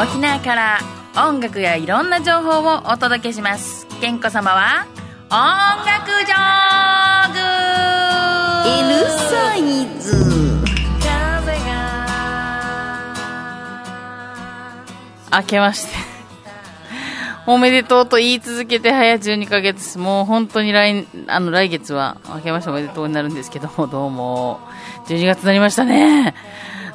沖縄から音楽やいろんな情報をお届けします。健子様は音楽ジョーグ。L サイズ。明けまして。おめでとうと言い続けて早12ヶ月。もう本当に来あの来月は明けましておめでとうになるんですけどもどうも。12月になりましたね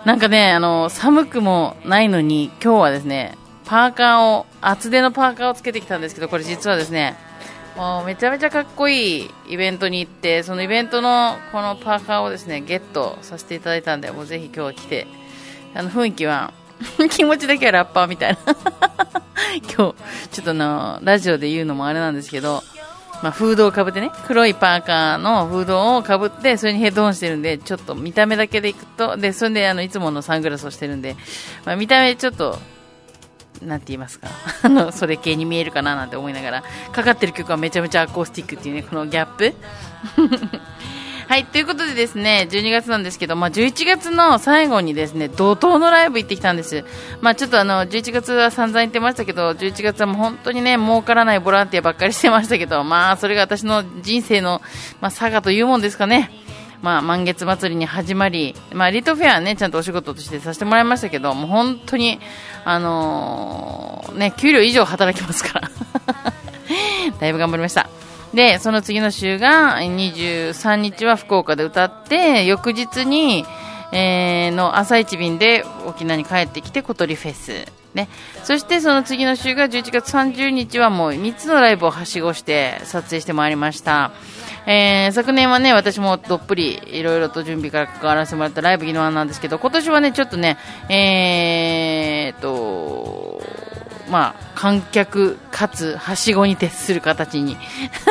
なんかねあの寒くもないのに今日はですねパーカーを厚手のパーカーをつけてきたんですけどこれ実はですねもうめちゃめちゃかっこいいイベントに行ってそのイベントのこのパーカーをですねゲットさせていただいたんでもうぜひ今日は来てあの雰囲気は 気持ちだけはラッパーみたいな。今日ちょっとあのラジオで言うのもあれなんですけどまあ、フードをかぶってね黒いパーカーのフードをかぶってそれにヘッドホンしてるんでちょっと見た目だけでいくとでそれであのいつものサングラスをしてるんで、まあ、見た目ちょっとなんて言いますか あのそれ系に見えるかななんて思いながらかかってる曲はめちゃめちゃアコースティックっていうねこのギャップ。はい、ということでですね、12月なんですけど、まあ、11月の最後にですね、怒涛のライブ行ってきたんです。まあ、ちょっとあの、11月は散々言ってましたけど、11月はもう本当にね、儲からないボランティアばっかりしてましたけど、まあ、それが私の人生の、まあ、佐賀というもんですかね。まあ、満月祭りに始まり、まあ、リトフェアね、ちゃんとお仕事としてさせてもらいましたけど、もう本当に、あのー、ね、給料以上働きますから。だいぶ頑張りました。で、その次の週が23日は福岡で歌って、翌日に、えー、の朝一便で沖縄に帰ってきて小鳥フェス。ね、そしてその次の週が11月30日はもう3つのライブをはしごして撮影してまいりました。えー、昨年はね、私もどっぷりいろいろと準備から関わらせてもらったライブギノワなんですけど、今年はね、ちょっとね、えーと、まあ、観客かつはしごに徹する形に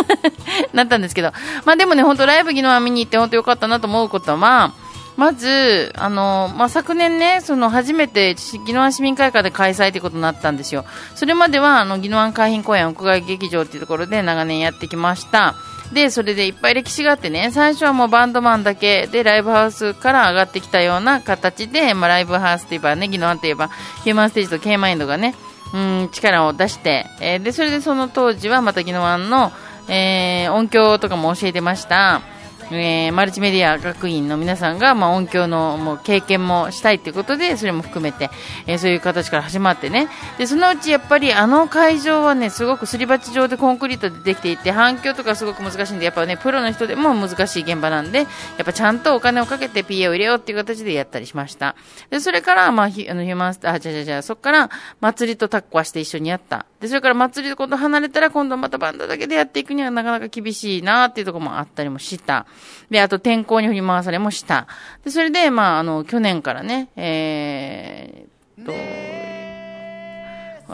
なったんですけど、まあでもね、本当ライブギノワ見に行って本当良かったなと思うことは、まず、あの、まあ、昨年ね、その初めて宜野湾市民会館で開催ということになったんですよ。それまでは、あの、宜野湾海浜公園屋外劇場っていうところで長年やってきました。で、それでいっぱい歴史があってね、最初はもうバンドマンだけでライブハウスから上がってきたような形で、まあ、ライブハウスといえばね、宜野湾といえば、ヒューマンステージと K マインドがね、うん、力を出して、えー、で、それでその当時はまた宜野湾の、えー、音響とかも教えてました。えー、マルチメディア学院の皆さんが、まあ、音響のもう経験もしたいということでそれも含めて、えー、そういう形から始まってね。でそのうちやっぱりあの会場はねすごくすり鉢状でコンクリートでできていて反響とかすごく難しいんでやっぱねプロの人でも難しい現場なんでやっぱちゃんとお金をかけて PA を入れようっていう形でやったりしました。でそれから、まあ、ヒあのヒューマンスターあじゃじゃじゃそこから祭りとタッコはして一緒にやった。でそれから祭りと今度離れたら今度またバンドだけでやっていくにはなかなか厳しいなっていうところもあったりもした。であと天候に振り回されもした。で、それで、まあ、あの、去年からね、えー、と、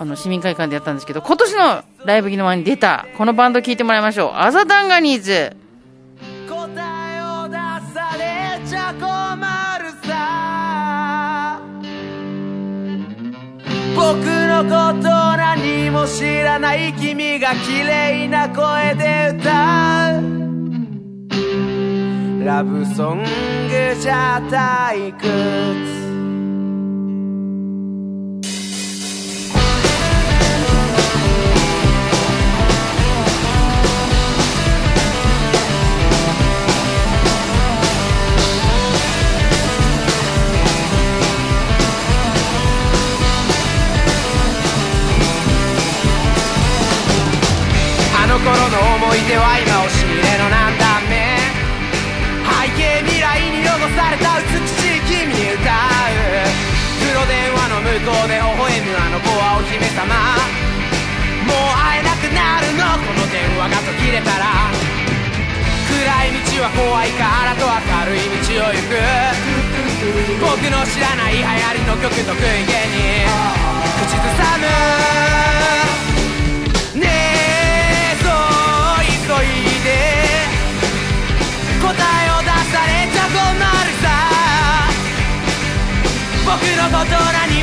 あの、市民会館でやったんですけど、今年のライブギの前に出た、このバンド聴いてもらいましょう。アザダンガニーズ。答えを出されちゃ困るさ僕のこと何も知らない君が綺麗な声で歌うラブソングじゃ退屈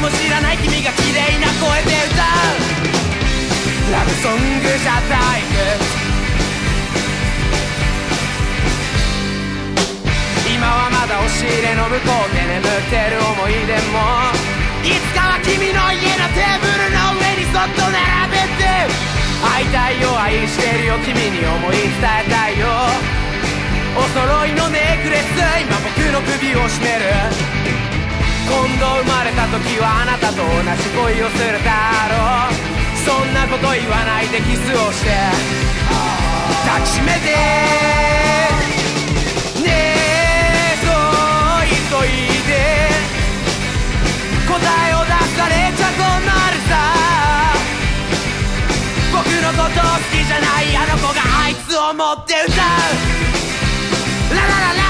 も知らない君が綺麗な声で歌う。ラブソングじゃない今はまだ押し入れの向こうで眠ってる思い出も。いつかは君の家のテーブルの上にそっと並べて。会いたいよ愛してるよ君に思い伝えたいよ。お揃いのネックレス今僕の首を絞める。今度生まれた時はあなたと同じ恋をするだろう。そんなこと言わないでキスをして。抱きしめて。ねえそう急いで。答えを出されちゃ困るさ。僕のこと好きじゃないあの子があいつを持って歌う。ララララ。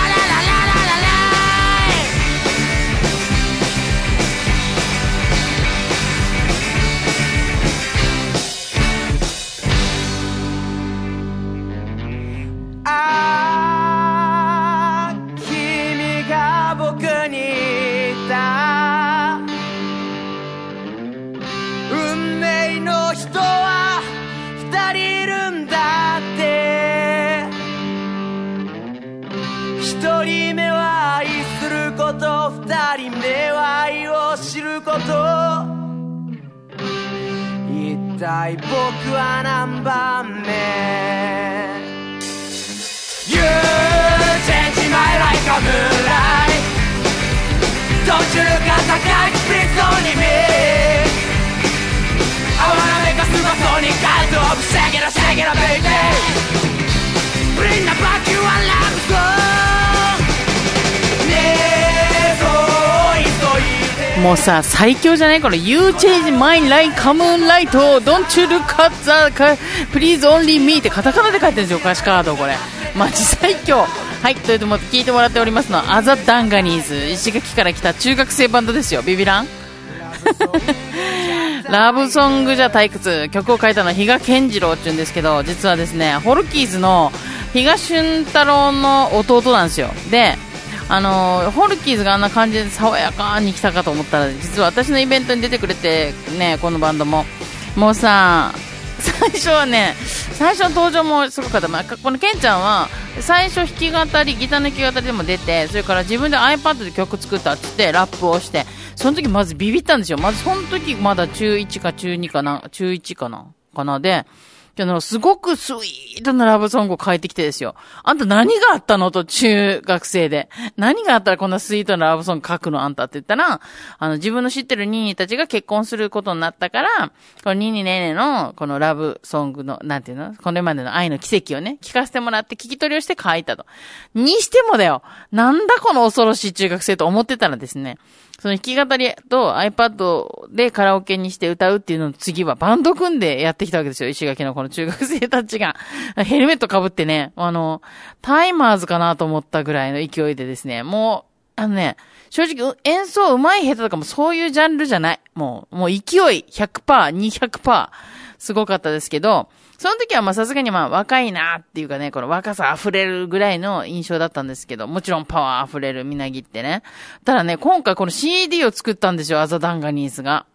こと一体僕は何番目 You change my life a moonlight Don't you look at the sky, please only me I wanna make a supersonic cut of Shake it, up, shake it, up, baby Bring the back you a love song もうさ、最強じゃないこの You change my life, come on light, don't you look at the, please only me ってカタカナで書いてるんですよ、歌詞カードこれ。マジ最強。はい、というとで聞いてもらっておりますのは、アザ・ダンガニーズ。石垣から来た中学生バンドですよ、ビビラン ラブソングじゃ退屈。曲を書いたのは比嘉健次郎って言うんですけど、実はですね、ホルキーズの比嘉俊太郎の弟なんですよ。で、あのホルキーズがあんな感じで爽やかに来たかと思ったら実は私のイベントに出てくれてねこのバンドも。もうさ最初はね最初の登場もすごかった、まあ、このケンちゃんは最初弾き語りギターの弾き語りでも出てそれから自分で iPad で曲作ったっつってラップをしてその時まずビビったんですよ。まずその時まだ中1か中2かな中1かなかなであ、すごくスイートなラブソングを書いてきてですよ。あんた何があったのと中学生で。何があったらこんなスイートなラブソング書くの？あんたって言ったら、あの、自分の知ってるニーニーたちが結婚することになったから、このニーニーネーネーのこのラブソングの、なんていうの？これまでの愛の奇跡をね、聞かせてもらって聞き取りをして書いたと。にしてもだよ。なんだこの恐ろしい中学生と思ってたらですね、その弾き語りと iPad でカラオケにして歌うっていうのの次はバンド組んでやってきたわけですよ。石垣のこの中学生たちが。ヘルメット被ってね、あの、タイマーズかなと思ったぐらいの勢いでですね、もう、あのね、正直演奏上手い下手とかもそういうジャンルじゃない。もう、もう勢い100%、200%すごかったですけど、その時はまあさすがにまあ若いなっていうかね、この若さ溢れるぐらいの印象だったんですけど、もちろんパワー溢れるみなぎってね。ただね、今回この CD を作ったんですよ、アザダンガニーズが。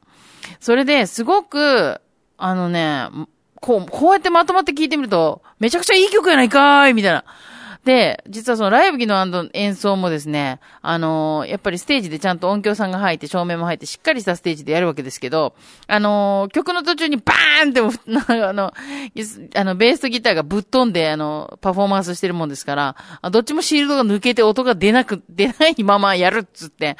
それで、すごく、あのね、こう、こうやってまとまって聞いてみると、めちゃくちゃいい曲やないかーいみたいな。で、実はそのライブ機の演奏もですね、あのーやっぱりステージでちゃんと音響さんが入って、照明も入って、しっかりしたステージでやるわけですけど、あのー曲の途中にバーンって、あの、あの、ベースとギターがぶっ飛んで、あの、パフォーマンスしてるもんですから、どっちもシールドが抜けて音が出なく、出ないままやるっつって、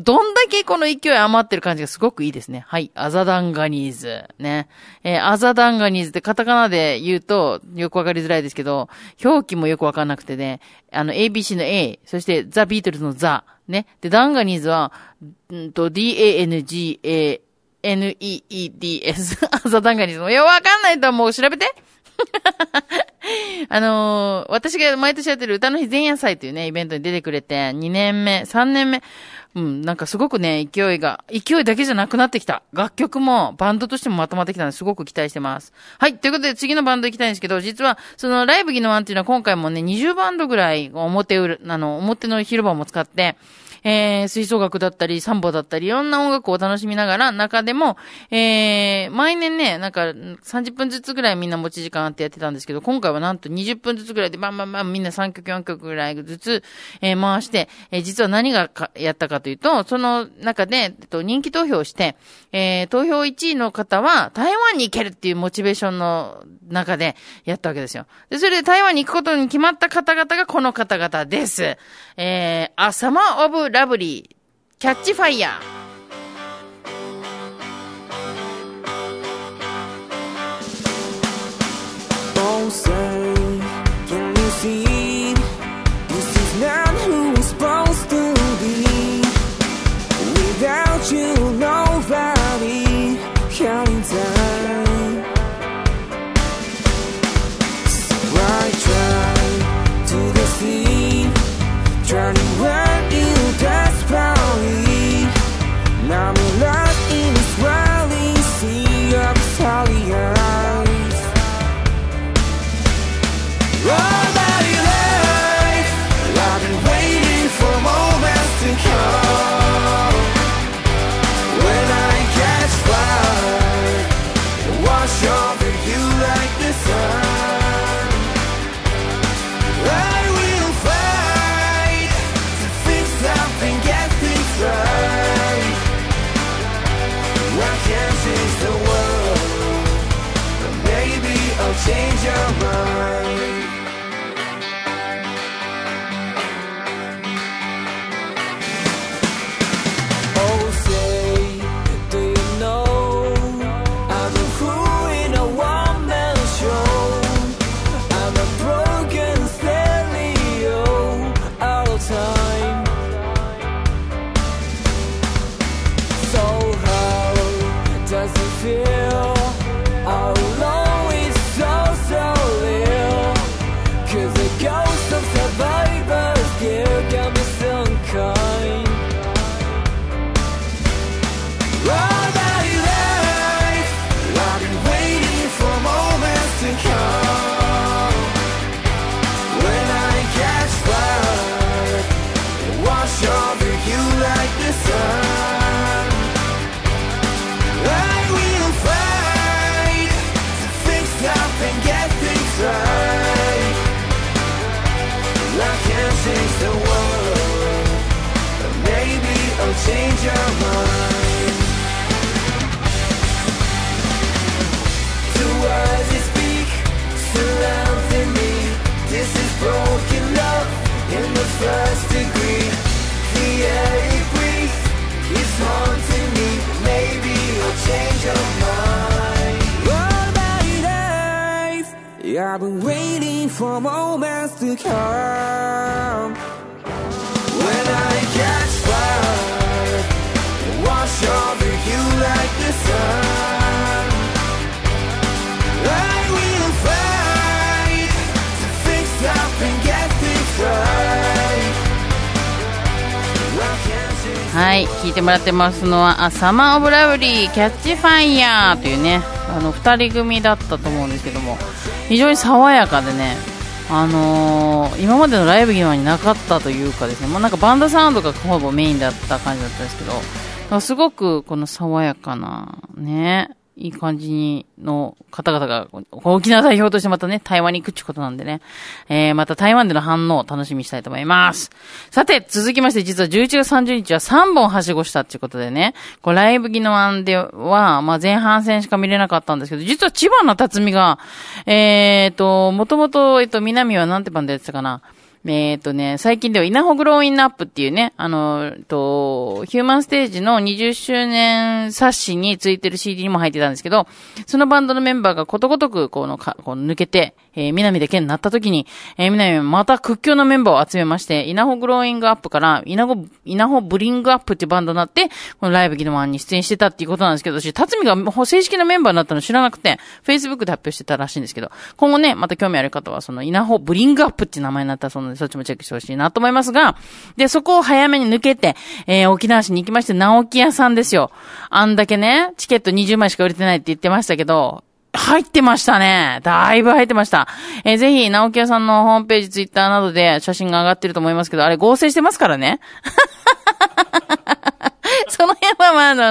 どんだけこの勢い余ってる感じがすごくいいですね。はい。アザダンガニーズ。ね。えーアザダンガニーズってカタカナで言うとよくわかりづらいですけど、表記もよくわかんないくてね、あの、ABC の A、そしてザ・ビートルズのザ、ね。で、ダンガニーズは、んと、D-A-N-G-A-N-E-E-D-S。ザダンガニーズも。いや、わかんないともう調べて。あのー私が毎年やってる歌の日前夜祭というね、イベントに出てくれて、2年目、3年目、うん、なんかすごくね、勢いが、勢いだけじゃなくなってきた。楽曲も、バンドとしてもまとまってきたのですごく期待してます。はい、ということで次のバンド行きたいんですけど、実は、そのライブギのワンっていうのは今回もね、20バンドぐらい表裏、あの、表の広場も使って、えー、吹奏楽だったり、サンボだったり、いろんな音楽を楽しみながら、中でも、えー、毎年ね、なんか30分ずつぐらいみんな持ち時間あってやってたんですけど、今回はなんと20分ずつぐらいでバンバンバンみんな3曲4曲ぐらいずつ、えー、回して、えー、実は何がかやったかというと、その中で、えっと、人気投票して、えー、投票1位の方は台湾に行けるっていうモチベーションの中でやったわけですよ。で、それで台湾に行くことに決まった方々がこの方々です。えー、あ、サマオブラブリー、キャッチファイヤー。say, change your mind I've been waiting for moments to come. When I catch fire Wash over you like the sun. I will fight To fix up and get this right. はい、聞いてもらってますのは、あ、サマーオブラブリー、キャッチファイヤーというね、あの、二人組だったと思うんですけども、非常に爽やかでね、あのー、今までのライブ現場になかったというかですね、もうなんかバンドサウンドがほぼメインだった感じだったんですけど、すごくこの爽やかな、ね、いい感じに、の方々が、沖縄代表としてまたね、台湾に行くってことなんでね、えー、また台湾での反応を楽しみにしたいと思います。さて、続きまして、実は11月30日は3本はしごしたっていうことでね、こう、ライブギノアンでは、まあ、前半戦しか見れなかったんですけど、実は千葉の辰巳が、えーと、もともと、えっと、南はなんてバンドやってたかな、えっ、ー、とね、最近ではイナホグローインナップっていうね、あの、と、ヒューマンステージの20周年冊子についてる CD にも入ってたんですけど、そのバンドのメンバーがことごとく、このか、この抜けて、えー、南で県になった時に、えー、南はまた屈強なメンバーを集めまして、イナホグローイングアップから、イナホ、イナホブリングアップっていうバンドになって、このライブギノワンに出演してたっていうことなんですけど、私、辰巳が正式なメンバーになったの知らなくて、Facebook で発表してたらしいんですけど、今後ね、また興味ある方は、そのイナホブリングアップっていう名前になったそのそっちもチェックしてほしいなと思いますが、で、そこを早めに抜けて、えー、沖縄市に行きまして、直木屋さんですよ。あんだけね、チケット20枚しか売れてないって言ってましたけど、入ってましたね。だいぶ入ってました。えー、ぜひ、直木屋さんのホームページ、ツイッターなどで写真が上がってると思いますけど、あれ合成してますからね。その辺はまあ、あの、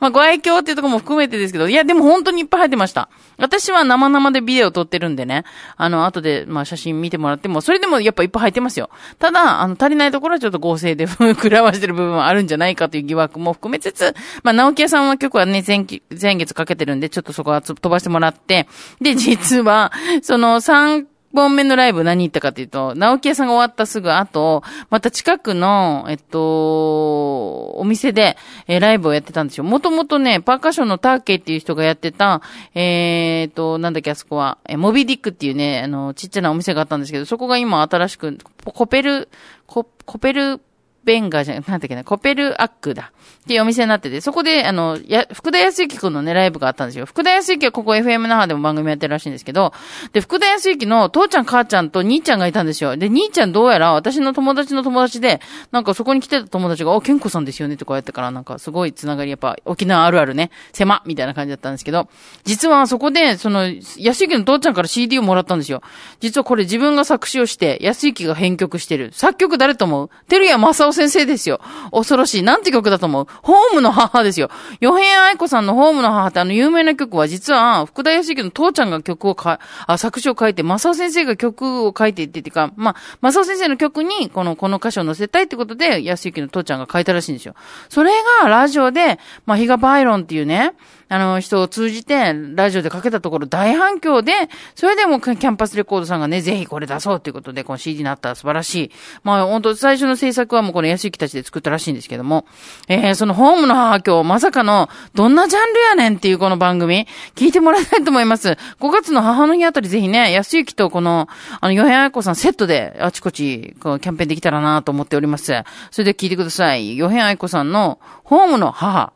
まあ、ご愛嬌っていうとこも含めてですけど、いや、でも本当にいっぱい入ってました。私は生々でビデオ撮ってるんでね、あの、後で、まあ、写真見てもらっても、それでもやっぱいっぱい入ってますよ。ただ、あの、足りないところはちょっと合成で膨らましてる部分はあるんじゃないかという疑惑も含めつつ、まあ、直木屋さんの曲はね、前期前月かけてるんで、ちょっとそこは飛ばしてもらって、で、実は、その3、本目のライブ何言ったかというと、直木屋さんが終わったすぐ後、また近くの、えっと、お店で、えー、ライブをやってたんですよ。もともとね、パーカッションのターケイっていう人がやってた、えー、っと、なんだっけ、あそこは、えー、モビディックっていうね、あの、ちっちゃなお店があったんですけど、そこが今新しく、コペル、コ、コペルベンガーじゃなんだっけな、コペルアックだ。っていうお店になってて、そこで、あの、や、福田康之くんのね、ライブがあったんですよ。福田康之はここ FM 那覇でも番組やってるらしいんですけど、で、福田康之の父ちゃん母ちゃんと兄ちゃんがいたんですよ。で、兄ちゃんどうやら私の友達の友達で、なんかそこに来てた友達が、お、健子さんですよねってこうやってから、なんかすごいつながり、やっぱ沖縄あるあるね、狭みたいな感じだったんですけど、実はそこで、その、安之の父ちゃんから CD をもらったんですよ。実はこれ自分が作詞をして、安之が編曲してる。作曲誰と思う？照屋正夫先生ですよ。恐ろしい。なんて曲だと思う？もホームの母ですよ。ヨヘン愛子さんのホームの母ってあの有名な曲は実は福田康之の父ちゃんが曲をか、あ、作詞を書いて、正夫先生が曲を書いていっててか、まあ、正夫先生の曲にこの、この歌詞を載せたいってことで、康之の父ちゃんが書いたらしいんですよ。それがラジオで、まあ、ヒガバイロンっていうね、あの、人を通じて、ラジオでかけたところ大反響で、それでもキャンパスレコードさんがね、ぜひこれ出そうということで、この CD になったら素晴らしい。まあ、本当最初の制作はもうこの安行たちで作ったらしいんですけども、えー、そのホームの母今日、まさかの、どんなジャンルやねんっていうこの番組、聞いてもらいたいと思います。5月の母の日あたりぜひね、安行とこの、あの、ヨヘアコさんセットであちこち、こう、キャンペーンできたらなと思っております。それで聞いてください。ヨヘアコさんの、ホームの母。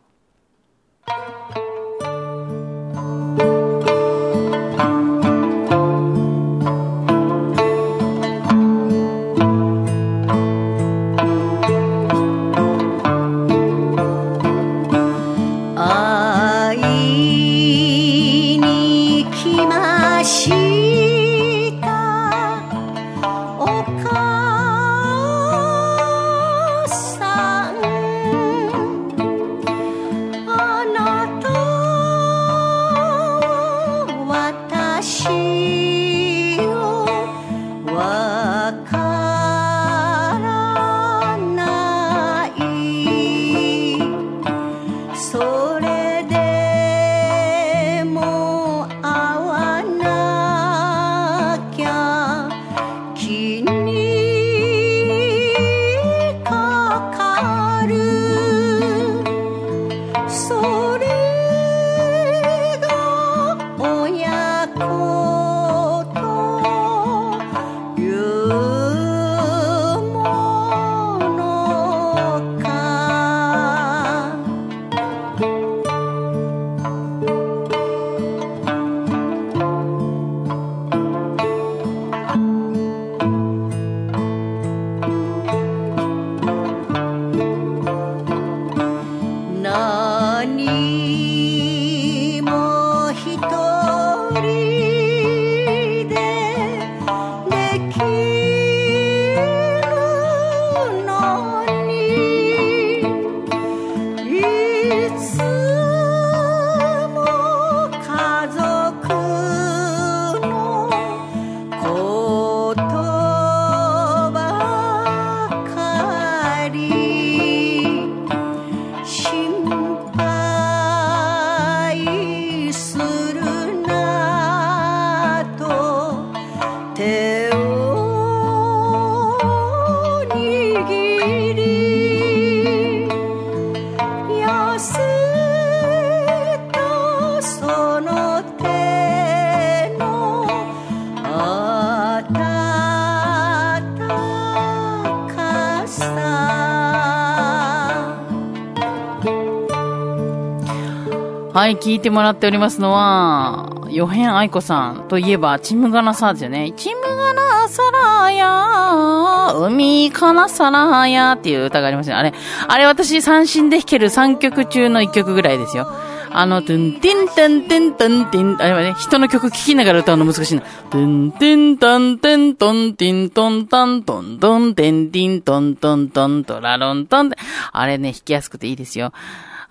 はい、聞いてもらっておりますのは、ヨヘン愛子さんといえば、チムガナサーですよね。チムガナサラヤ海かなサラヤっていう歌がありますよ。あれ、あれ私三振で弾ける3曲中の1曲ぐらいですよ。あの、トゥンティンテンテンテンテン、あれはね、人の曲聴きながら歌うの難しいな。トゥンティンタンテントンティントンタントントンテンティントントントントラロントンあれね、弾きやすくていいですよ。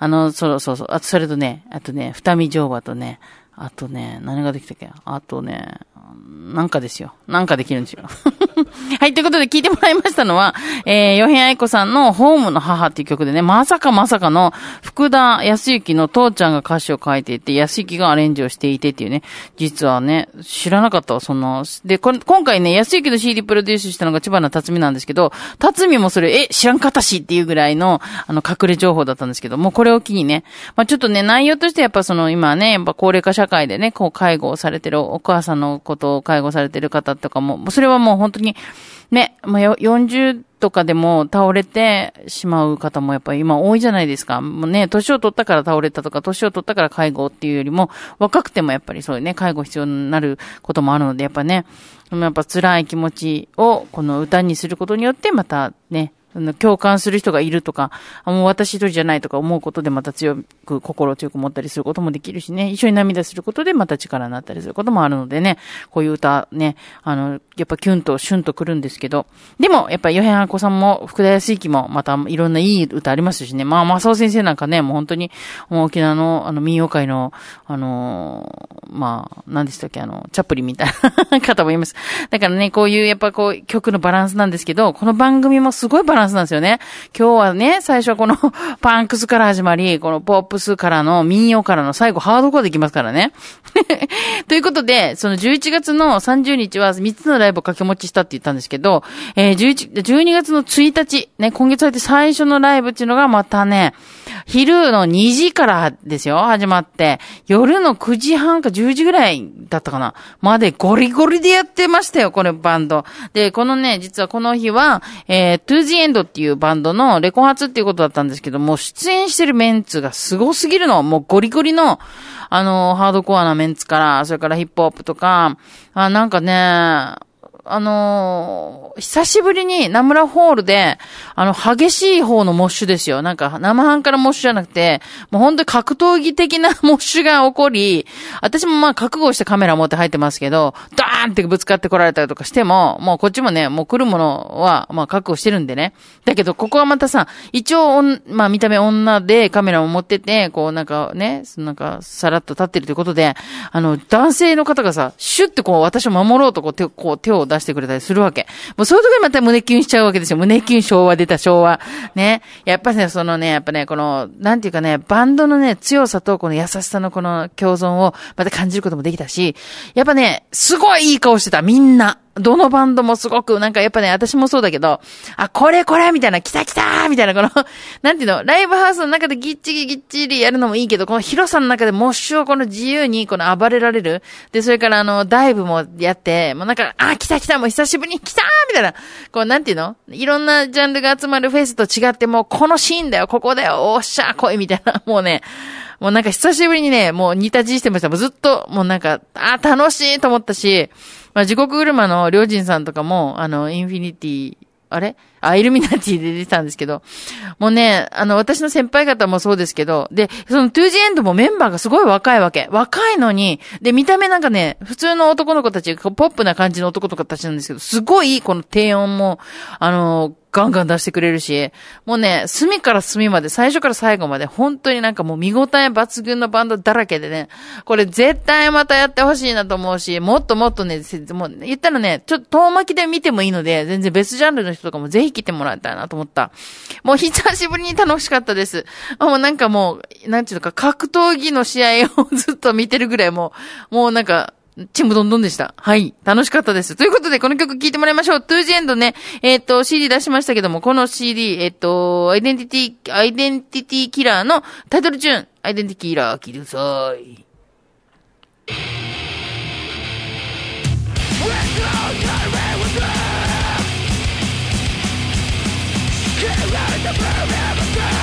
あの、そうそうそう。あと、それとね、あとね、二見乗馬とね、あとね、何ができたっけ？あとね、なんかですよ。なんかできるんですよ。はい、ということで聞いてもらいましたのは、えー、ヨヘン愛子さんのホームの母っていう曲でね、まさかまさかの福田康之の父ちゃんが歌詞を書いていて、康之がアレンジをしていてっていうね、実はね、知らなかったわ、その、で、これ、今回ね、康之の CD プロデュースしたのが千葉の辰巳なんですけど、辰巳もそれ、え、知らんかったしっていうぐらいの、あの、隠れ情報だったんですけど、もうこれを機にね、まあちょっとね、内容としてやっぱその、今ね、やっぱ高齢化社会でね、こう、介護をされてるお母さんのことを介護されてる方とかも、それはもう本当に、ね、まあ、40とかでも倒れてしまう方もやっぱり今多いじゃないですか。もうね、年を取ったから倒れたとか、年を取ったから介護っていうよりも、若くてもやっぱりそういうね、介護必要になることもあるので、やっぱね、やっぱ辛い気持ちをこの歌にすることによってまたね、共感する人がいるとか、もう私一人じゃないとか思うことでまた強く、心強く持ったりすることもできるしね、一緒に涙することでまた力になったりすることもあるのでね、こういう歌ね、あの、やっぱキュンとシュンとくるんですけど、でも、やっぱヨヘンハコさんも福田康之もまたいろんないい歌ありますしね、まあ、マサオ先生なんかね、もう本当に、もう沖縄のあの民謡界の、あのまあ、何でしたっけ、あの、チャップリンみたいな方もいます。だからね、こういうやっぱこう曲のバランスなんですけど、この番組もすごいバランスなんですよね。今日はね、最初はこの パンクスから始まり、このポップスからの民謡からの最後ハードコアできますからね。ということで、その11月の30日は3つのライブを掛け持ちしたって言ったんですけど、えー、11、12月の1日、ね、今月入って最初のライブっていうのがまたね、昼の2時からですよ、始まって、夜の9時半か10時ぐらいだったかな、までゴリゴリでやってましたよ、このバンド。で、このね、実はこの日は、えー、To っていうバンドのレコ発っていうことだったんですけども、出演してるメンツがすごすぎるの。もうゴリゴリの、あの、ハードコアなメンツから、それからヒップホップとか、あ、なんかね、あのー、久しぶりにナムラホールで、あの、激しい方のモッシュですよ。なんか、生半可なモッシュじゃなくて、もう本当に格闘技的な モッシュが起こり、私もまあ覚悟してカメラ持って入ってますけど、ダーンってぶつかってこられたりとかしても、もうこっちもね、もう来るものは、まあ覚悟してるんでね。だけど、ここはまたさ、一応、まあ見た目女でカメラを持ってて、こうなんかね、なんか、さらっと立ってるということで、あの、男性の方がさ、シュッてこう私を守ろうとこう手を、こう手を出出してくれたりするわけ。もうそういう時にまた胸キュンしちゃうわけですよ。胸キュン昭和出た昭和。ね。やっぱね、そのね、やっぱね、この、なんていうかね、バンドのね、強さとこの優しさのこの共存をまた感じることもできたし、やっぱね、すごいいい顔してた、みんな。どのバンドもすごく、なんかやっぱね、私もそうだけど、あ、これこれみたいな、来た来たみたいな、この、なんていうの、ライブハウスの中でぎっちりぎっちりやるのもいいけど、この広さの中でモッシュをこの自由にこの暴れられる。で、それからあの、ダイブもやって、もうなんか、あ、来た来たもう久しぶりに来たみたいな、こう、なんていうのいろんなジャンルが集まるフェスと違って、もうこのシーンだよ、ここだよ、おっしゃ、来いみたいな、もうね、もうなんか久しぶりにね、もうニタニタしてました。もうずっと、もうなんか、あ、楽しいと思ったし、まあ、地獄車のりょうじんさんとかも、あの、インフィニティ、あれ？あ、イルミナティで出てたんですけど、もうね、あの、私の先輩方もそうですけど、で、そのトゥージエンドもメンバーがすごい若いわけ。若いのに、で、見た目なんかね、普通の男の子たち、ポップな感じの男の子たちなんですけど、すごい、この低音も、あの、ガンガン出してくれるし、もうね、隅から隅まで、最初から最後まで、本当になんかもう見応え抜群のバンドだらけでね、これ絶対またやってほしいなと思うし、もっともっとね、もう言ったらね、ちょっと遠巻きで見てもいいので、全然別ジャンルの人とかもぜひ来てもらいたいなと思った。もう久しぶりに楽しかったです。もうなんかもう、なんていうのか、格闘技の試合を ずっと見てるぐらいもう、もうなんか、ちむどんどんでした。はい。楽しかったです。ということで、この曲聴いてもらいましょう。トゥージエンドね、えっ、ー、と、CD 出しましたけども、この CD、えっ、ー、と、アイデンティティ、アイデンティティキラーのタイトルチューン、アイデンティティキラー、聴いてください。Yeah.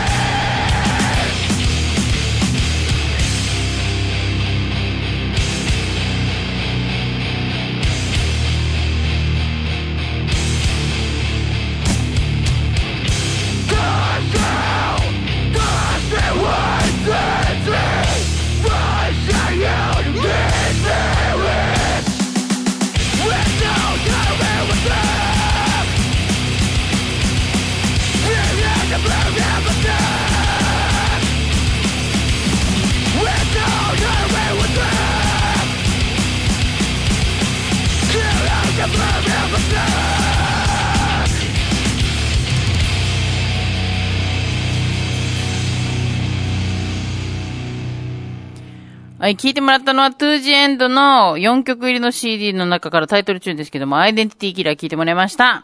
はい、聞いてもらったのは 2G エンドの4曲入りの CD の中からタイトルチューンですけども、アイデンティティキラー聞いてもらいました。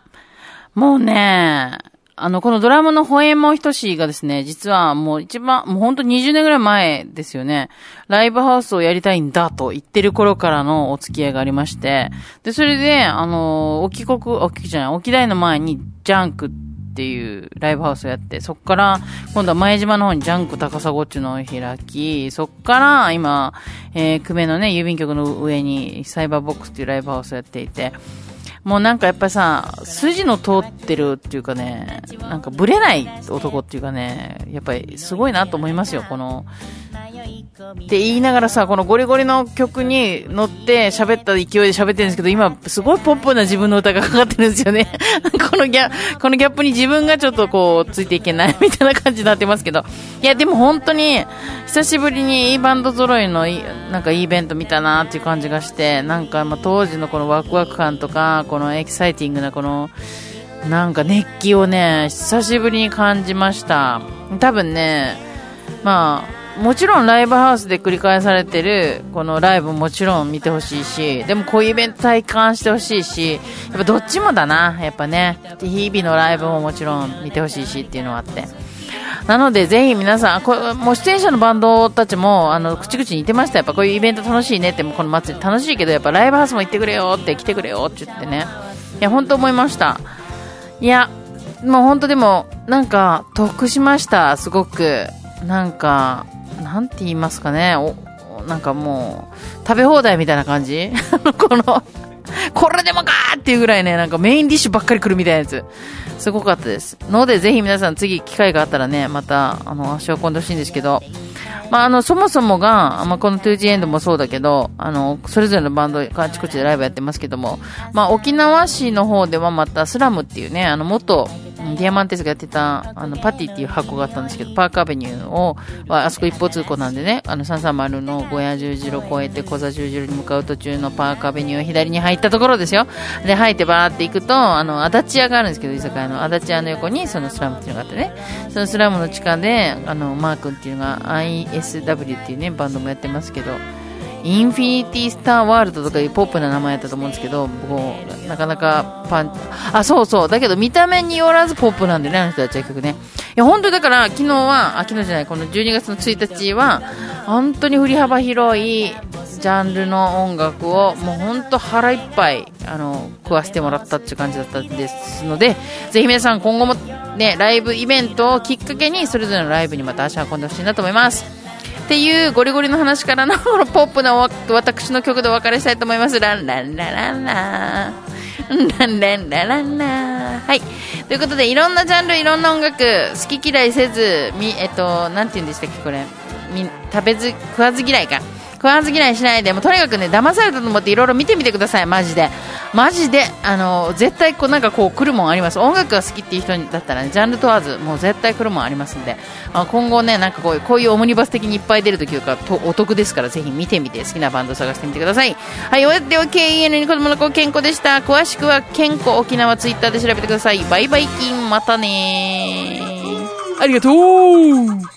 もうね、あの、このドラムのホエモンヒトシがですね、実はもう一番、もうほんと20年ぐらい前ですよね。ライブハウスをやりたいんだと言ってる頃からのお付き合いがありまして、で、それで、あの、沖国、沖じゃない、沖大の前にジャンクっていうライブハウスをやって、そっから、今度は前島の方にジャンク高砂っちゅうのを開き、そっから、今、えー、久米のね、郵便局の上にサイバーボックスっていうライブハウスをやっていて、もうなんかやっぱりさ、筋の通ってるっていうかね、なんかブレない男っていうかね、やっぱりすごいなと思いますよ、この、って言いながらさ、このゴリゴリの曲に乗って喋った勢いで喋ってるんですけど、今すごいポップな自分の歌がかかってるんですよね。このギャこのギャップに自分がちょっとこう、ついていけないみたいな感じになってますけど。いや、でも本当に、久しぶりにいいバンド揃いのなんかいいイベント見たなっていう感じがして、なんかま当時のこのワクワク感とか、このエキサイティングなこの、なんか熱気をね、久しぶりに感じました。多分ね、まあ、もちろんライブハウスで繰り返されてるこのライブもちろん見てほしいし、でもこういうイベント体感してほしいし、やっぱどっちもだな、やっぱね。日々のライブももちろん見てほしいしっていうのがあって。なので、ぜひ皆さん、これもう出演者のバンドたちも、あの、口々に言ってました。やっぱこういうイベント楽しいねっても、この祭り楽しいけど、やっぱライブハウスも行ってくれよって、来てくれよって言ってね。いや、本当思いました。いや、もう本当でも、なんか、得しました、すごく。なんか、なんて言いますかね、お、なんかもう、食べ放題みたいな感じ？このこれでもかーっていうぐらいね、なんかメインディッシュばっかり来るみたいなやつ。すごかったです。ので、ぜひ皆さん次機会があったらね、また、あの、足を運んでほしいんですけど、まあ、あの、そもそもが、まあ、この 2G エンドもそうだけど、あの、それぞれのバンドがあちこちでライブやってますけども、まあ、沖縄市の方ではまたスラムっていうね、あの、元、ディアマンテスがやってた、あの、パティっていう箱があったんですけど、パークアベニューを、あそこ一方通行なんでね、あの、330の小屋十字路を越えて、小座十字路に向かう途中のパークアベニューを左に入ったところですよ。で、入ってバーって行くと、あの、足立屋があるんですけど、居酒屋の。足立屋の横にそのスラムっていうのがあってね、そのスラムの地下で、あの、マー君っていうのが ISW っていうね、バンドもやってますけど、インフィニティスターワールドとかいうポップな名前だったと思うんですけど、こう、なかなかパン、あ、そうそう。だけど見た目によらずポップなんでね、あの人たちは結局ね。いや、本当だから、昨日は、あ、昨日じゃない、この12月の1日は、本当に振り幅広いジャンルの音楽を、もう本当腹いっぱい、あの、食わせてもらったっていう感じだったんですので、ぜひ皆さん今後もね、ライブイベントをきっかけに、それぞれのライブにまた足を運んでほしいなと思います。っていうゴリゴリの話からのポップな私の曲でお別れしたいと思います。ランランラランランランランラランラはい。ということで、いろんなジャンル、いろんな音楽、好き嫌いせず、み、えっと、なんて言うんでしたっけ、これ。み、食べず、食わず嫌いか。食わず嫌いしないで、もうとにかくね、騙されたと思っていろいろ見てみてください、マジで。マジで、あの、絶対こうなんかこう来るもんあります。音楽が好きっていう人だったらね、ジャンル問わず、もう絶対来るもんありますんで、あ今後ね、なんかこういう、こういうオムニバス的にいっぱい出るときとか、とお得ですから、ぜひ見てみて、好きなバンド探してみてください。はい、おやっては KEN に子供の子健康でした。詳しくは健康沖縄ツイッターで調べてください。バイバイキン、またねありがとう